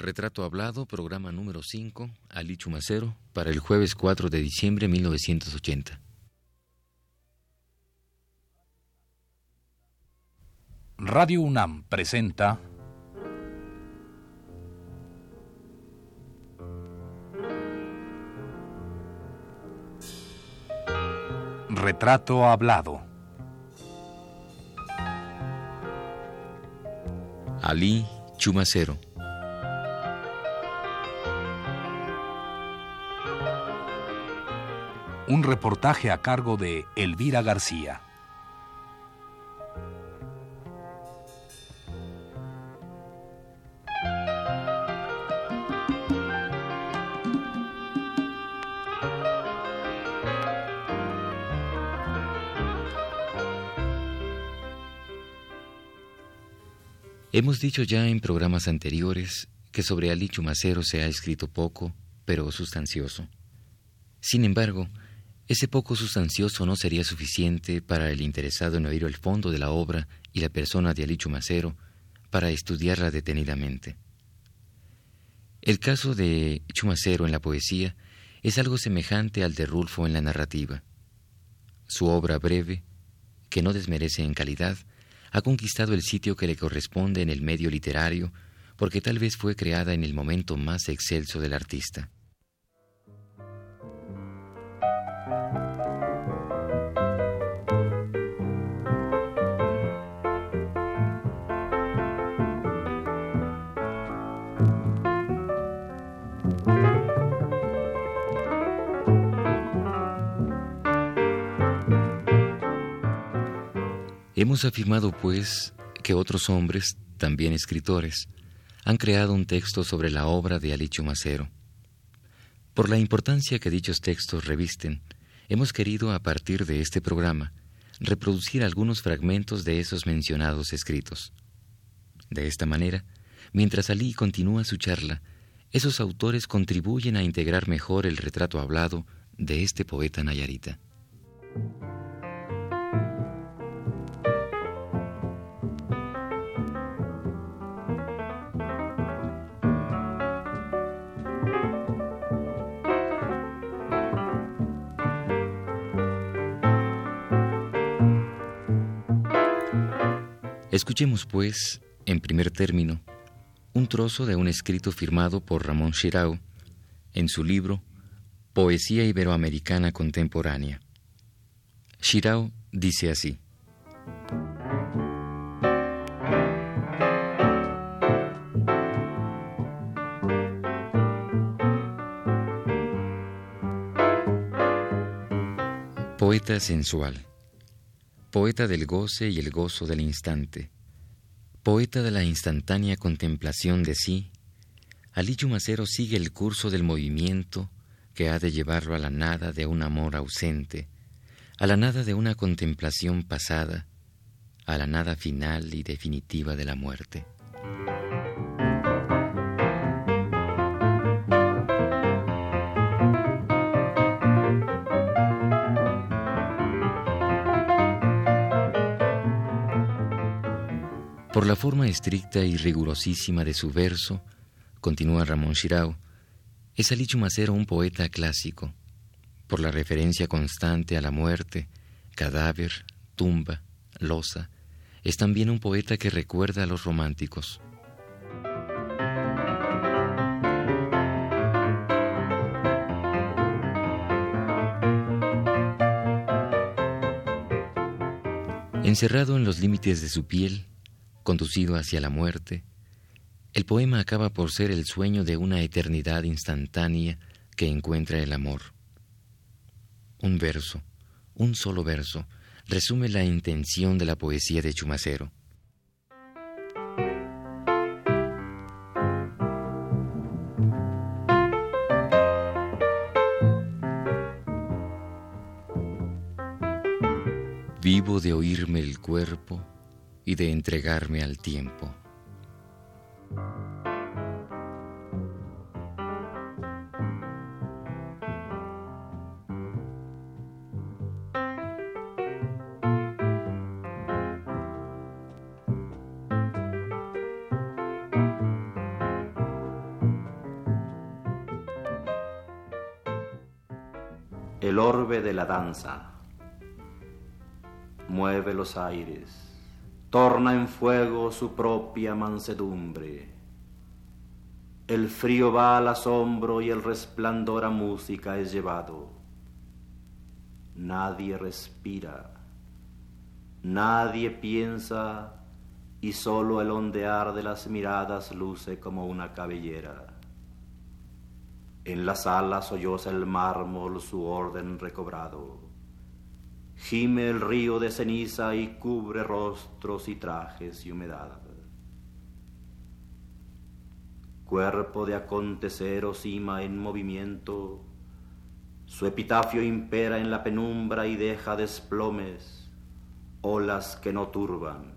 Retrato Hablado, programa número 5, Ali Chumacero, para el jueves 4 de diciembre de 1980. Radio UNAM presenta Retrato Hablado. Ali Chumacero. Un reportaje a cargo de Elvira García. Hemos dicho ya en programas anteriores que sobre Ali Chumacero se ha escrito poco, pero sustancioso. Sin embargo, ese poco sustancioso no sería suficiente para el interesado en oír el fondo de la obra y la persona de Ali Chumacero para estudiarla detenidamente. El caso de Chumacero en la poesía es algo semejante al de Rulfo en la narrativa. Su obra breve, que no desmerece en calidad, ha conquistado el sitio que le corresponde en el medio literario porque tal vez fue creada en el momento más excelso del artista. Hemos afirmado, pues, que otros hombres, también escritores, han creado un texto sobre la obra de Alicho Macero. Por la importancia que dichos textos revisten, hemos querido, a partir de este programa, reproducir algunos fragmentos de esos mencionados escritos. De esta manera, mientras Ali continúa su charla, esos autores contribuyen a integrar mejor el retrato hablado de este poeta nayarita. Escuchemos, pues, en primer término, un trozo de un escrito firmado por Ramón Chirau en su libro Poesía Iberoamericana Contemporánea. Chirau dice así. Poeta sensual poeta del goce y el gozo del instante, poeta de la instantánea contemplación de sí, Ali Macero sigue el curso del movimiento que ha de llevarlo a la nada de un amor ausente, a la nada de una contemplación pasada, a la nada final y definitiva de la muerte. Por la forma estricta y rigurosísima de su verso, continúa Ramón Chirao, es Alichu Macero un poeta clásico, por la referencia constante a la muerte, cadáver, tumba, losa, es también un poeta que recuerda a los románticos. Encerrado en los límites de su piel, conducido hacia la muerte, el poema acaba por ser el sueño de una eternidad instantánea que encuentra el amor. Un verso, un solo verso, resume la intención de la poesía de Chumacero. Vivo de oírme el cuerpo y de entregarme al tiempo. El orbe de la danza mueve los aires torna en fuego su propia mansedumbre. El frío va al asombro y el resplandor a música es llevado. Nadie respira, nadie piensa y solo el ondear de las miradas luce como una cabellera. En la sala solloza el mármol su orden recobrado. Gime el río de ceniza y cubre rostros y trajes y humedad. Cuerpo de acontecer cima en movimiento, su epitafio impera en la penumbra y deja desplomes, olas que no turban.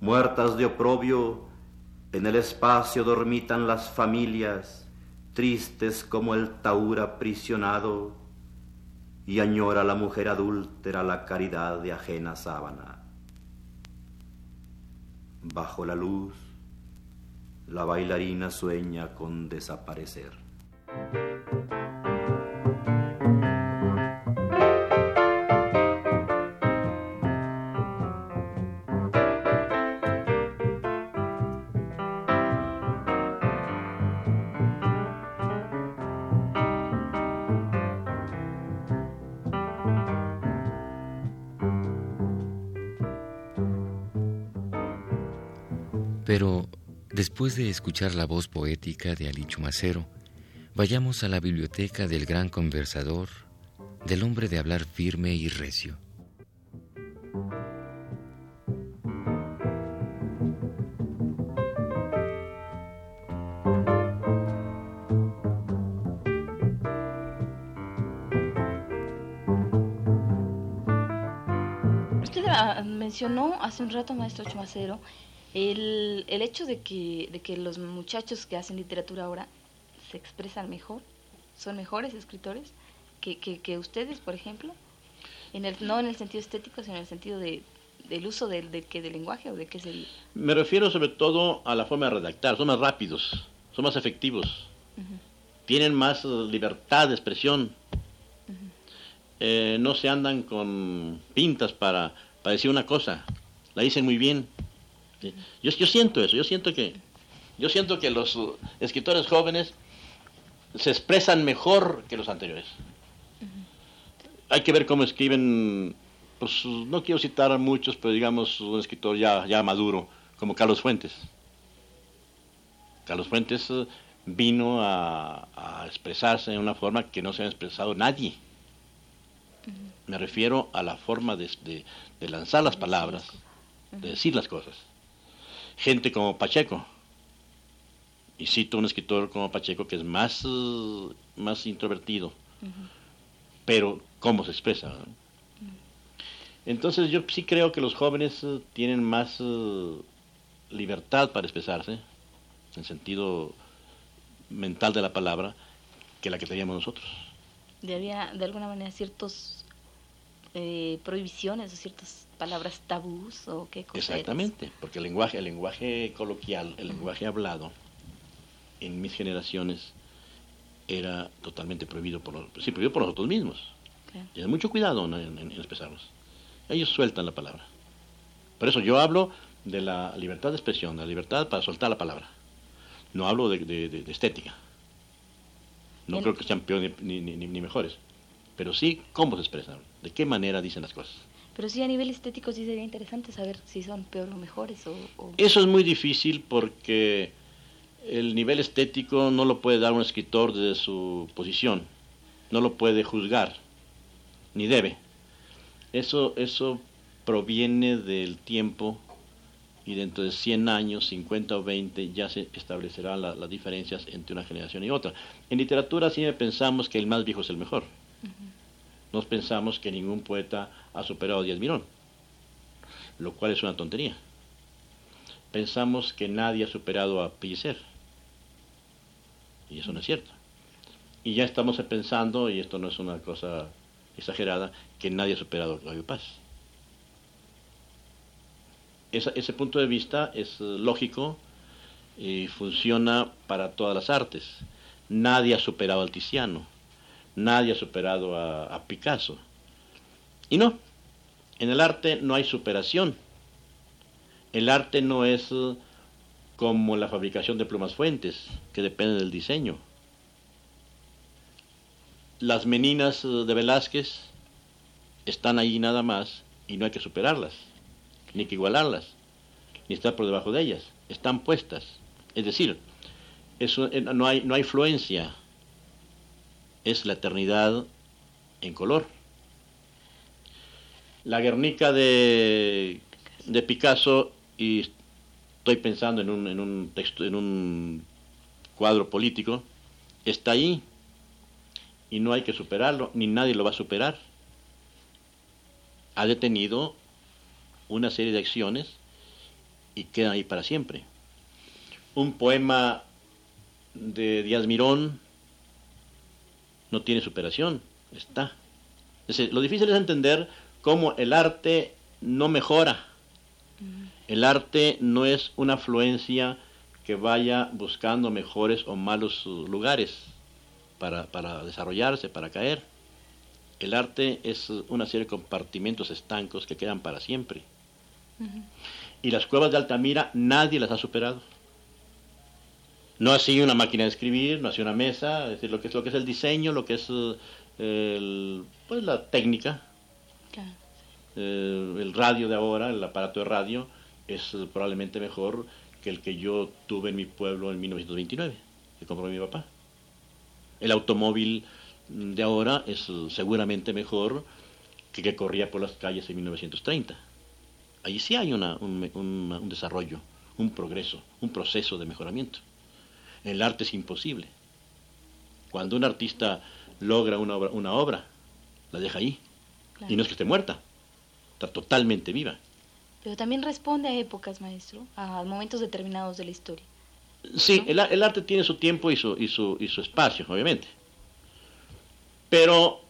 Muertas de oprobio, en el espacio dormitan las familias, tristes como el taur aprisionado, y añora la mujer adúltera la caridad de ajena sábana. Bajo la luz, la bailarina sueña con desaparecer. Pero después de escuchar la voz poética de Ali Chumacero, vayamos a la biblioteca del gran conversador, del hombre de hablar firme y recio. Usted ah, mencionó hace un rato, maestro Chumacero, el, el hecho de que, de que los muchachos que hacen literatura ahora se expresan mejor, son mejores escritores que, que, que ustedes, por ejemplo, en el, no en el sentido estético, sino en el sentido de, del uso del, de, que del lenguaje o de qué el... Me refiero sobre todo a la forma de redactar, son más rápidos, son más efectivos, tienen más libertad de expresión, eh, no se andan con pintas para, para decir una cosa, la dicen muy bien. ¿Sí? Yo, yo siento eso, yo siento que yo siento que los escritores jóvenes se expresan mejor que los anteriores. Hay que ver cómo escriben, pues no quiero citar a muchos, pero digamos un escritor ya, ya maduro, como Carlos Fuentes. Carlos Fuentes uh, vino a, a expresarse de una forma que no se ha expresado nadie. Me refiero a la forma de, de- de lanzar las palabras, de decir las cosas. Gente como Pacheco, y cito un escritor como Pacheco que es más, eh, más introvertido, pero cómo se expresa. ¿no? Entonces yo sí creo que los jóvenes eh, tienen más eh, libertad para expresarse, en sentido mental de la palabra, que la que teníamos nosotros. de había de alguna manera ciertos eh, prohibiciones o ciertas palabras tabús o qué cosas. Exactamente, porque el lenguaje, el lenguaje coloquial, el lenguaje hablado, en mis generaciones era totalmente prohibido por, los- sí, prohibido por nosotros mismos. Tienen mucho cuidado ¿no? en, en- en expresarnos. Ellos sueltan la palabra. Por eso yo hablo de la libertad de expresión, la libertad para soltar la palabra. No hablo de, de- de- de estética. No Bien. creo que sean peores ni, ni- ni- ni mejores. Pero sí cómo se expresan, de qué manera dicen las cosas. Pero sí a nivel estético sí sería interesante saber si son peor o mejores o... o- Eso es muy difícil porque el nivel estético no lo puede dar un escritor desde su posición, no lo puede juzgar, ni debe. Eso, eso proviene del tiempo y dentro de 100 años, 50 o 20, ya se establecerán la- las diferencias entre una generación y otra. En literatura siempre pensamos que el más viejo es el mejor. Nos pensamos que ningún poeta ha superado a Díaz Mirón, lo cual es una tontería pensamos que nadie ha superado a Pellicer. Y eso no es cierto. Y ya estamos pensando, y esto no es una cosa exagerada, que nadie ha superado a Claudio Paz. Ese punto de vista es lógico y funciona para todas las artes. Nadie ha superado al Tiziano. Nadie ha superado a, Picasso. Y no, en el arte no hay superación. El arte no es eh, como la fabricación de plumas fuentes, que depende del diseño. Las meninas eh, de Velázquez están ahí nada más y no hay que superarlas, ni que igualarlas, ni estar por debajo de ellas. Están puestas. Es decir, eso, eh, no, hay, no hay fluencia, es la eternidad en color. La Guernica de, de Picasso, y estoy pensando en un, en un texto, en un cuadro político, está ahí y no hay que superarlo, ni nadie lo va a superar. Ha detenido una serie de acciones y queda ahí para siempre. Un poema de Díaz Mirón no tiene superación, está. lo difícil es entender cómo el arte no mejora. Mm. El arte no es una afluencia que vaya buscando mejores o malos lugares para, desarrollarse, para caer. El arte es una serie de compartimentos estancos que quedan para siempre. Y las cuevas de Altamira nadie las ha superado. No así una máquina de escribir, no así una mesa, es decir, lo que es, lo que es el diseño, lo que es eh, pues la técnica. Eh, el radio de ahora, el aparato de radio, es probablemente mejor que el que yo tuve en mi pueblo en 1929, que compró mi papá. El automóvil de ahora es seguramente mejor que que corría por las calles en 1930. Ahí sí hay una, un, un desarrollo, un progreso, un proceso de mejoramiento el arte es imposible. Cuando un artista logra una obra, una obra la deja ahí. Y no es que esté muerta, está totalmente viva. Pero también responde a épocas, maestro, a momentos determinados de la historia. Sí, el, arte tiene su tiempo y su, y, su, y su espacio, obviamente. Pero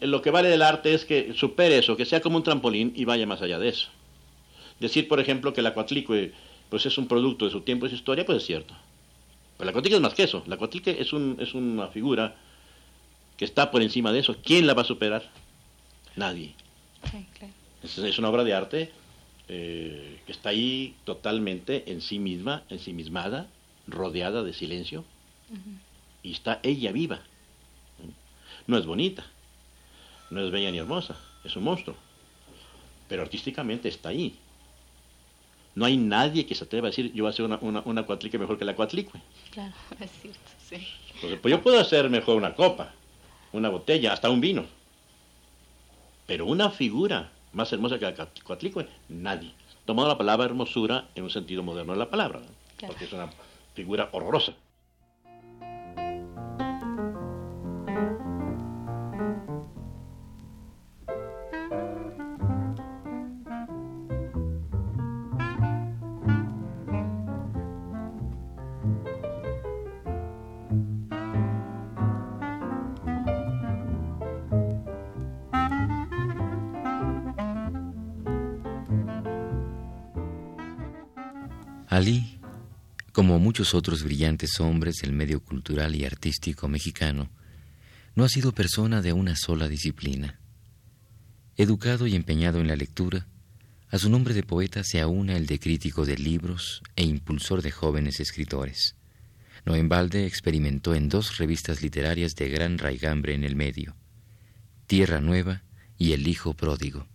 lo que vale del arte es que supere eso, que sea como un trampolín y vaya más allá de eso. Decir, por ejemplo, que la Cuatlicue pues, es un producto de su tiempo y su historia, pues es cierto. Pero la cuatlique es más que eso. La cuatlique es, un, es una figura que está por encima de eso. ¿Quién la va a superar? Nadie. es, una obra de arte eh, que está ahí totalmente en sí misma, ensimismada, rodeada de silencio. Y está ella viva. No es bonita, no es bella ni hermosa, es un monstruo. Pero artísticamente está ahí. No hay nadie que se atreva a decir, yo voy a hacer una, una, una cuatlique mejor que la cuatlicue. Claro, es cierto, sí. pues yo puedo hacer mejor una copa, una botella, hasta un vino. Pero una figura más hermosa que la cuatlicue, nadie. Tomando la palabra hermosura en un sentido moderno de la palabra, porque es una figura horrorosa. Ali, como muchos otros brillantes hombres del medio cultural y artístico mexicano, no ha sido persona de una sola disciplina. Educado y empeñado en la lectura, a su nombre de poeta se aúna el de crítico de libros e impulsor de jóvenes escritores. No en balde experimentó en dos revistas literarias de gran raigambre en el medio, Tierra Nueva y El Hijo Pródigo.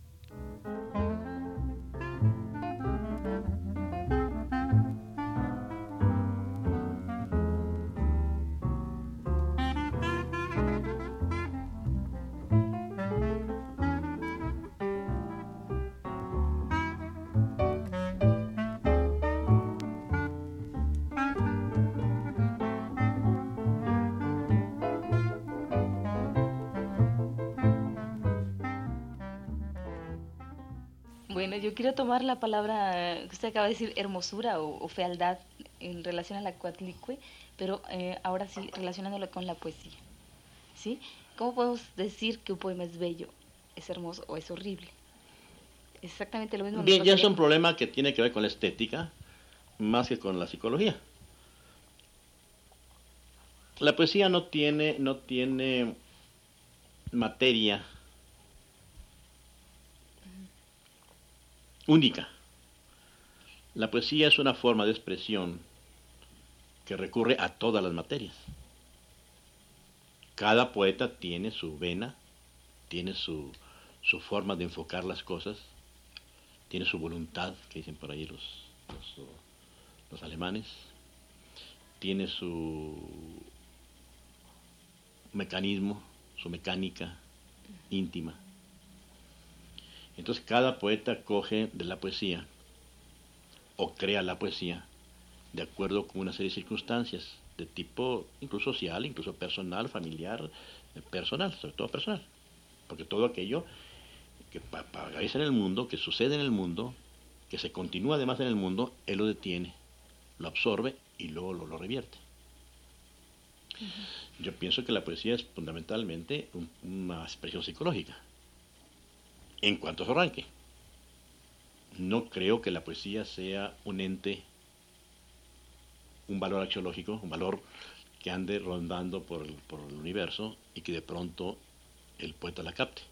Yo quiero tomar la palabra que usted acaba de decir, hermosura o, fealdad, en relación a la cuatlicue, pero eh, ahora sí, relacionándolo con la poesía. ¿Sí? ¿Cómo podemos decir que un poema es bello, es hermoso o es horrible? Exactamente lo mismo. Bien, ya es un problema que tiene que ver con la estética más que con la psicología. La poesía no tiene, no tiene materia única. La poesía es una forma de expresión que recurre a todas las materias. Cada poeta tiene su vena, tiene su, su forma de enfocar las cosas, tiene su voluntad, que dicen por ahí los, los, los alemanes, tiene su mecanismo, su mecánica íntima. Entonces cada poeta coge de la poesía o crea la poesía de acuerdo con una serie de circunstancias de tipo incluso social, incluso personal, familiar, eh, personal, sobre todo personal. Porque todo aquello que aparece en el mundo, que sucede en el mundo, que se continúa además en el mundo, él lo detiene, lo absorbe y luego lo, revierte. Yo pienso que la poesía es fundamentalmente una expresión psicológica en cuanto a su arranque. No creo que la poesía sea un ente, un valor axiológico, un valor que ande rondando por el, universo y que de pronto el poeta la capte.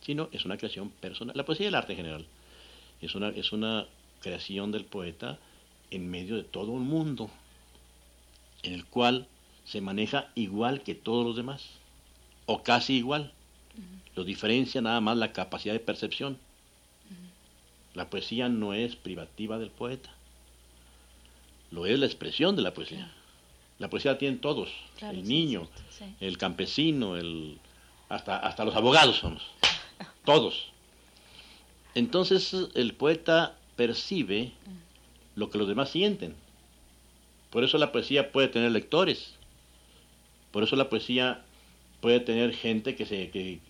Sino es una creación personal. La poesía es el arte en general. Es una, es una creación del poeta en medio de todo un mundo, en el cual se maneja igual que todos los demás, o casi igual. Lo diferencia nada más la capacidad de percepción. La poesía no es privativa del poeta. Lo es la expresión de la poesía. La poesía la tienen todos. el niño, el campesino, el hasta, hasta los abogados somos. todos. Entonces el poeta percibe lo que los demás sienten. Por eso la poesía puede tener lectores. Por eso la poesía puede tener gente que, se, que,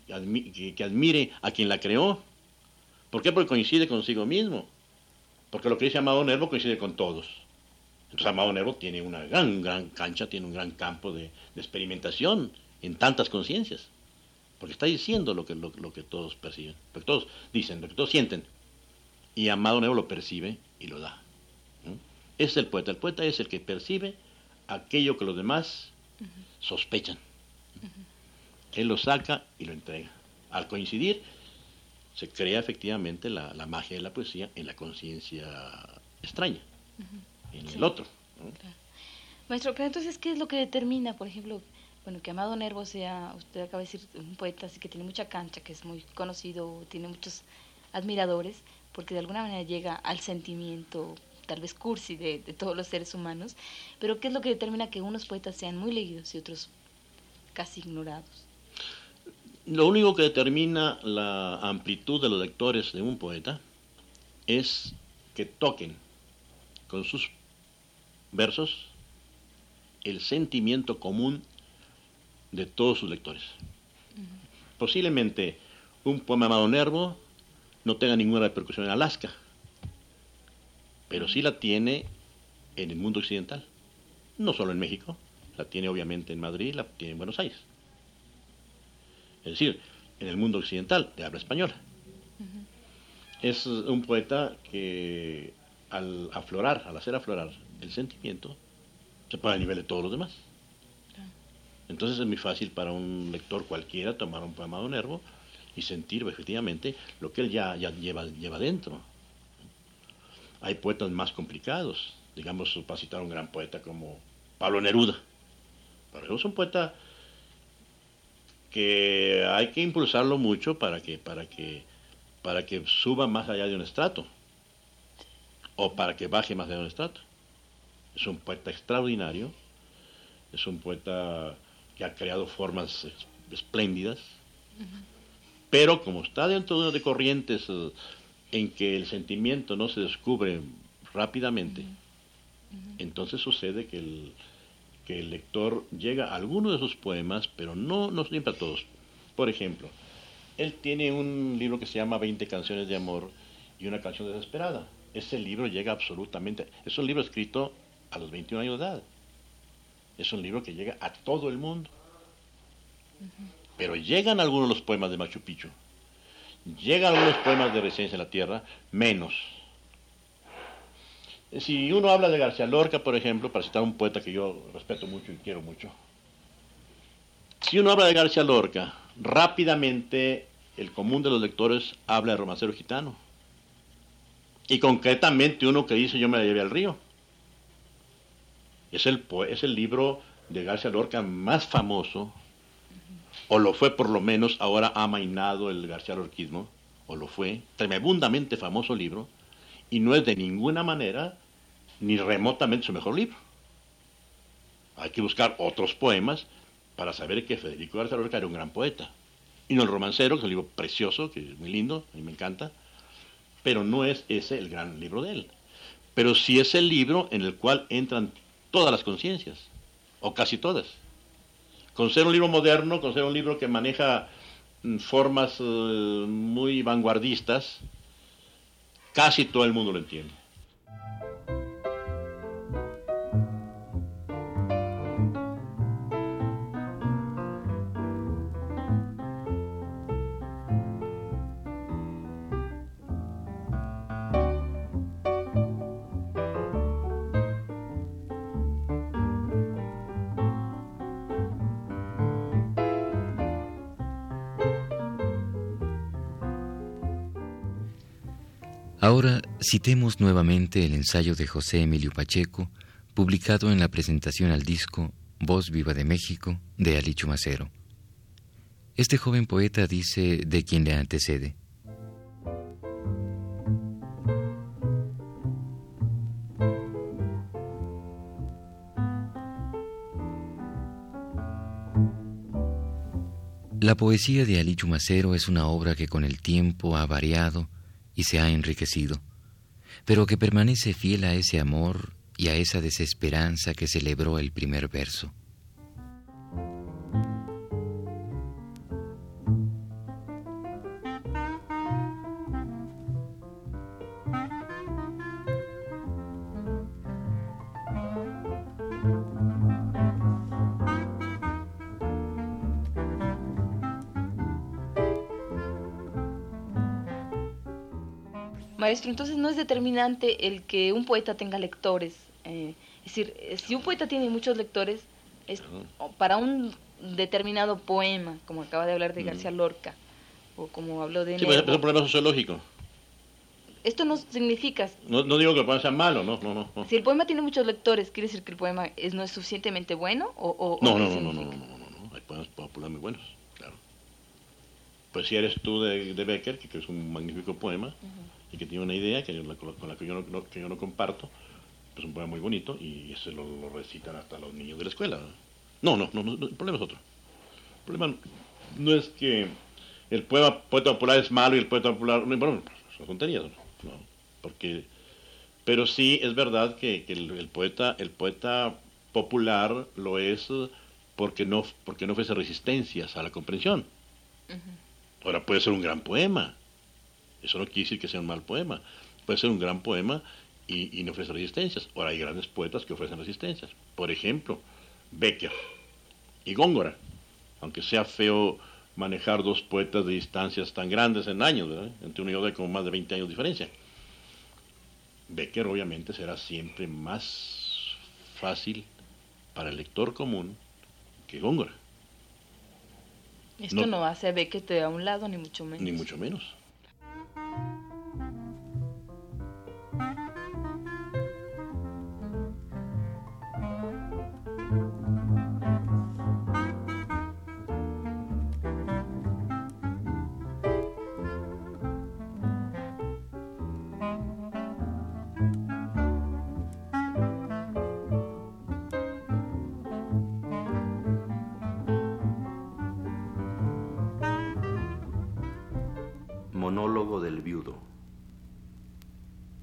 admire a quien la creó. ¿Por qué? Porque coincide consigo mismo. Porque lo que dice Amado Nervo coincide con todos. Entonces Amado Nervo tiene una gran, gran cancha, tiene un gran campo de, experimentación en tantas conciencias. Porque está diciendo lo que, lo, que todos perciben. Lo que todos dicen, lo que todos sienten. Y Amado Nervo lo percibe y lo da. Es el poeta. El poeta es el que percibe aquello que los demás sospechan. Él lo saca y lo entrega. Al coincidir, se crea efectivamente la, magia de la poesía en la conciencia extraña, en el otro. Maestro, pero entonces, ¿qué es lo que determina, por ejemplo, bueno, que Amado Nervo sea, usted acaba de decir, un poeta así que tiene mucha cancha, que es muy conocido, tiene muchos admiradores, porque de alguna manera llega al sentimiento, tal vez cursi, de, de todos los seres humanos, pero ¿qué es lo que determina que unos poetas sean muy leídos y otros casi ignorados? Lo único que determina la amplitud de los lectores de un poeta es que toquen con sus versos el sentimiento común de todos sus lectores. Posiblemente un poema llamado Nervo no tenga ninguna repercusión en Alaska, pero sí la tiene en el mundo occidental, no solo en México, la tiene obviamente en Madrid, la tiene en Buenos Aires es decir, en el mundo occidental de habla española. Es un poeta que al aflorar, al hacer aflorar el sentimiento, se pone a nivel de todos los demás. Entonces es muy fácil para un lector cualquiera tomar un poema de Nervo y sentir efectivamente lo que él ya, ya lleva, lleva dentro. Hay poetas más complicados, digamos, para citar a un gran poeta como Pablo Neruda. Pero es un poeta que hay que impulsarlo mucho para que, para que, para que suba más allá de un estrato o para que baje más allá de un estrato. Es un poeta extraordinario, es un poeta que ha creado formas espléndidas, pero como está dentro de corrientes eh, en que el sentimiento no se descubre rápidamente, entonces sucede que el, que el lector llega a alguno de sus poemas, pero no, no siempre a todos. Por ejemplo, él tiene un libro que se llama 20 canciones de amor y una canción desesperada. Ese libro llega absolutamente, es un libro escrito a los 21 años de edad. Es un libro que llega a todo el mundo. Pero llegan algunos de los poemas de Machu Picchu. Llegan algunos poemas de Residencia en la Tierra, menos. Si uno habla de García Lorca, por ejemplo, para citar un poeta que yo respeto mucho y quiero mucho, si uno habla de García Lorca, rápidamente el común de los lectores habla de romancero gitano. Y concretamente uno que dice yo me la llevé al río. Es el, es el libro de García Lorca más famoso, o lo fue por lo menos, ahora ha el García Lorquismo, o lo fue, tremendamente famoso libro, y no es de ninguna manera ni remotamente su mejor libro. Hay que buscar otros poemas para saber que Federico García Lorca era un gran poeta. Y no el romancero, que es un libro precioso, que es muy lindo, a mí me encanta, pero no es ese el gran libro de él. Pero sí es el libro en el cual entran todas las conciencias, o casi todas. Con ser un libro moderno, con ser un libro que maneja mm, formas eh, muy vanguardistas, casi todo el mundo lo entiende. Ahora citemos nuevamente el ensayo de José Emilio Pacheco, publicado en la presentación al disco Voz Viva de México de Alicho Macero. Este joven poeta dice de quien le antecede. La poesía de Alicho Macero es una obra que con el tiempo ha variado y se ha enriquecido, pero que permanece fiel a ese amor y a esa desesperanza que celebró el primer verso. Maestro, entonces no es determinante el que un poeta tenga lectores. Eh, es decir, eh, si un poeta tiene muchos lectores, es para un determinado poema, como acaba de hablar de García Lorca, o como habló de... Sí, pero es un problema sociológico. Esto no significa... No, digo que el poema sea malo, no, no, no, Si el poema tiene muchos lectores, ¿quiere decir que el poema es, no es suficientemente bueno? O, no, no, no, no, no, no, no, hay poemas populares muy buenos, claro. Pues si eres tú de, de Becker, que, es un magnífico poema, y que tiene una idea que con la que yo no, que yo no comparto, pues un poema muy bonito y ese lo, recitan hasta los niños de la escuela. No, no, no, el problema es otro. El problema no es que el poema, poeta popular es malo y el poeta popular, bueno, son tonterías, ¿no? porque, pero sí es verdad que, el, poeta, el poeta popular lo es porque no, porque no ofrece resistencias a la comprensión. Ahora puede ser un gran poema, eso no quiere decir que sea un mal poema. Puede ser un gran poema y, no ofrece resistencias. Ahora hay grandes poetas que ofrecen resistencias. Por ejemplo, Becker y Góngora. Aunque sea feo manejar dos poetas de distancias tan grandes en años, entre uno y otro hay como más de 20 años de diferencia. Becker obviamente será siempre más fácil para el lector común que Góngora. Esto no, hace a Becker a un lado, ni mucho menos. Ni mucho menos.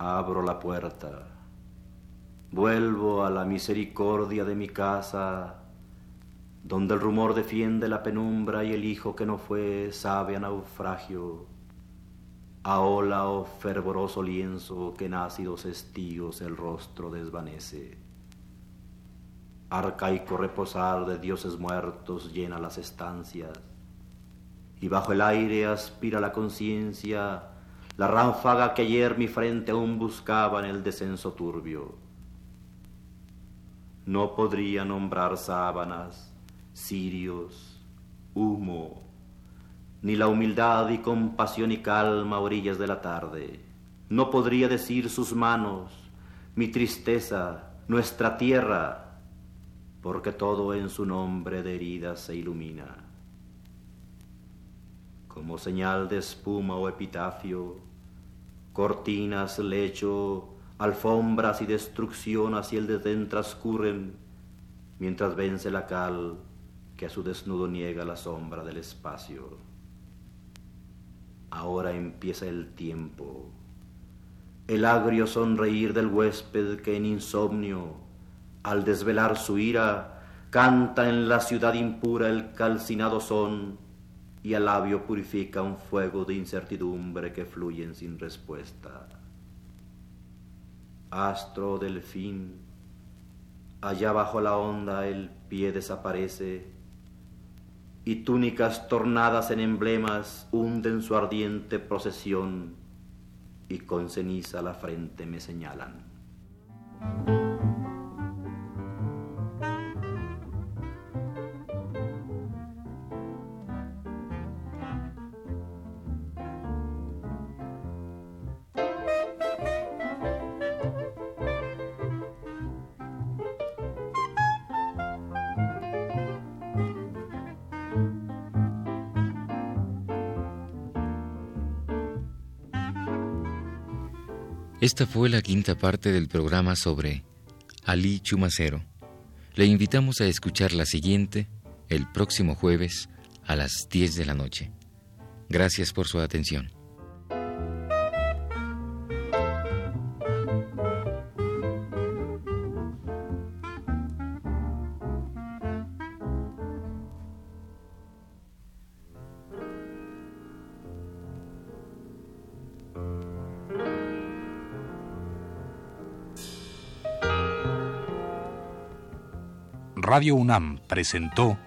Abro la puerta, vuelvo a la misericordia de mi casa, donde el rumor defiende la penumbra y el hijo que no fue sabe a naufragio, a ola o fervoroso lienzo que en ácidos estíos el rostro desvanece. Arcaico reposar de dioses muertos llena las estancias, y bajo el aire aspira la conciencia la ránfaga que ayer mi frente aún buscaba en el descenso turbio. No podría nombrar sábanas, cirios, humo, ni la humildad y compasión y calma a orillas de la tarde. No podría decir sus manos, mi tristeza, nuestra tierra, porque todo en su nombre de heridas se ilumina. Como señal de espuma o epitafio, cortinas, lecho, alfombras y destrucción hacia el desdén transcurren, mientras vence la cal que a su desnudo niega la sombra del espacio. Ahora empieza el tiempo, el agrio sonreír del huésped que en insomnio al desvelar su ira, canta en la ciudad impura el calcinado son y al labio purifica un fuego de incertidumbre que fluyen sin respuesta. Astro del fin, allá bajo la onda el pie desaparece y túnicas tornadas en emblemas hunden su ardiente procesión y con ceniza la frente me señalan. Esta fue la quinta parte del programa sobre Ali Chumacero. Le invitamos a escuchar la siguiente el próximo jueves a las 10 de la noche. Gracias por su atención. Radio UNAM presentó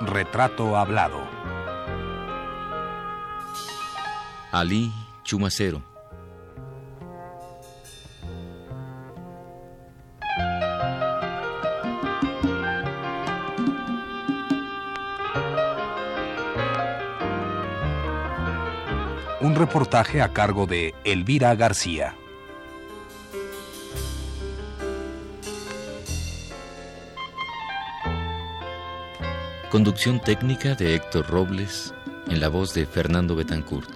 Retrato Hablado. Ali Chumacero. Un reportaje a cargo de Elvira García. Conducción técnica de Héctor Robles en la voz de Fernando Betancourt.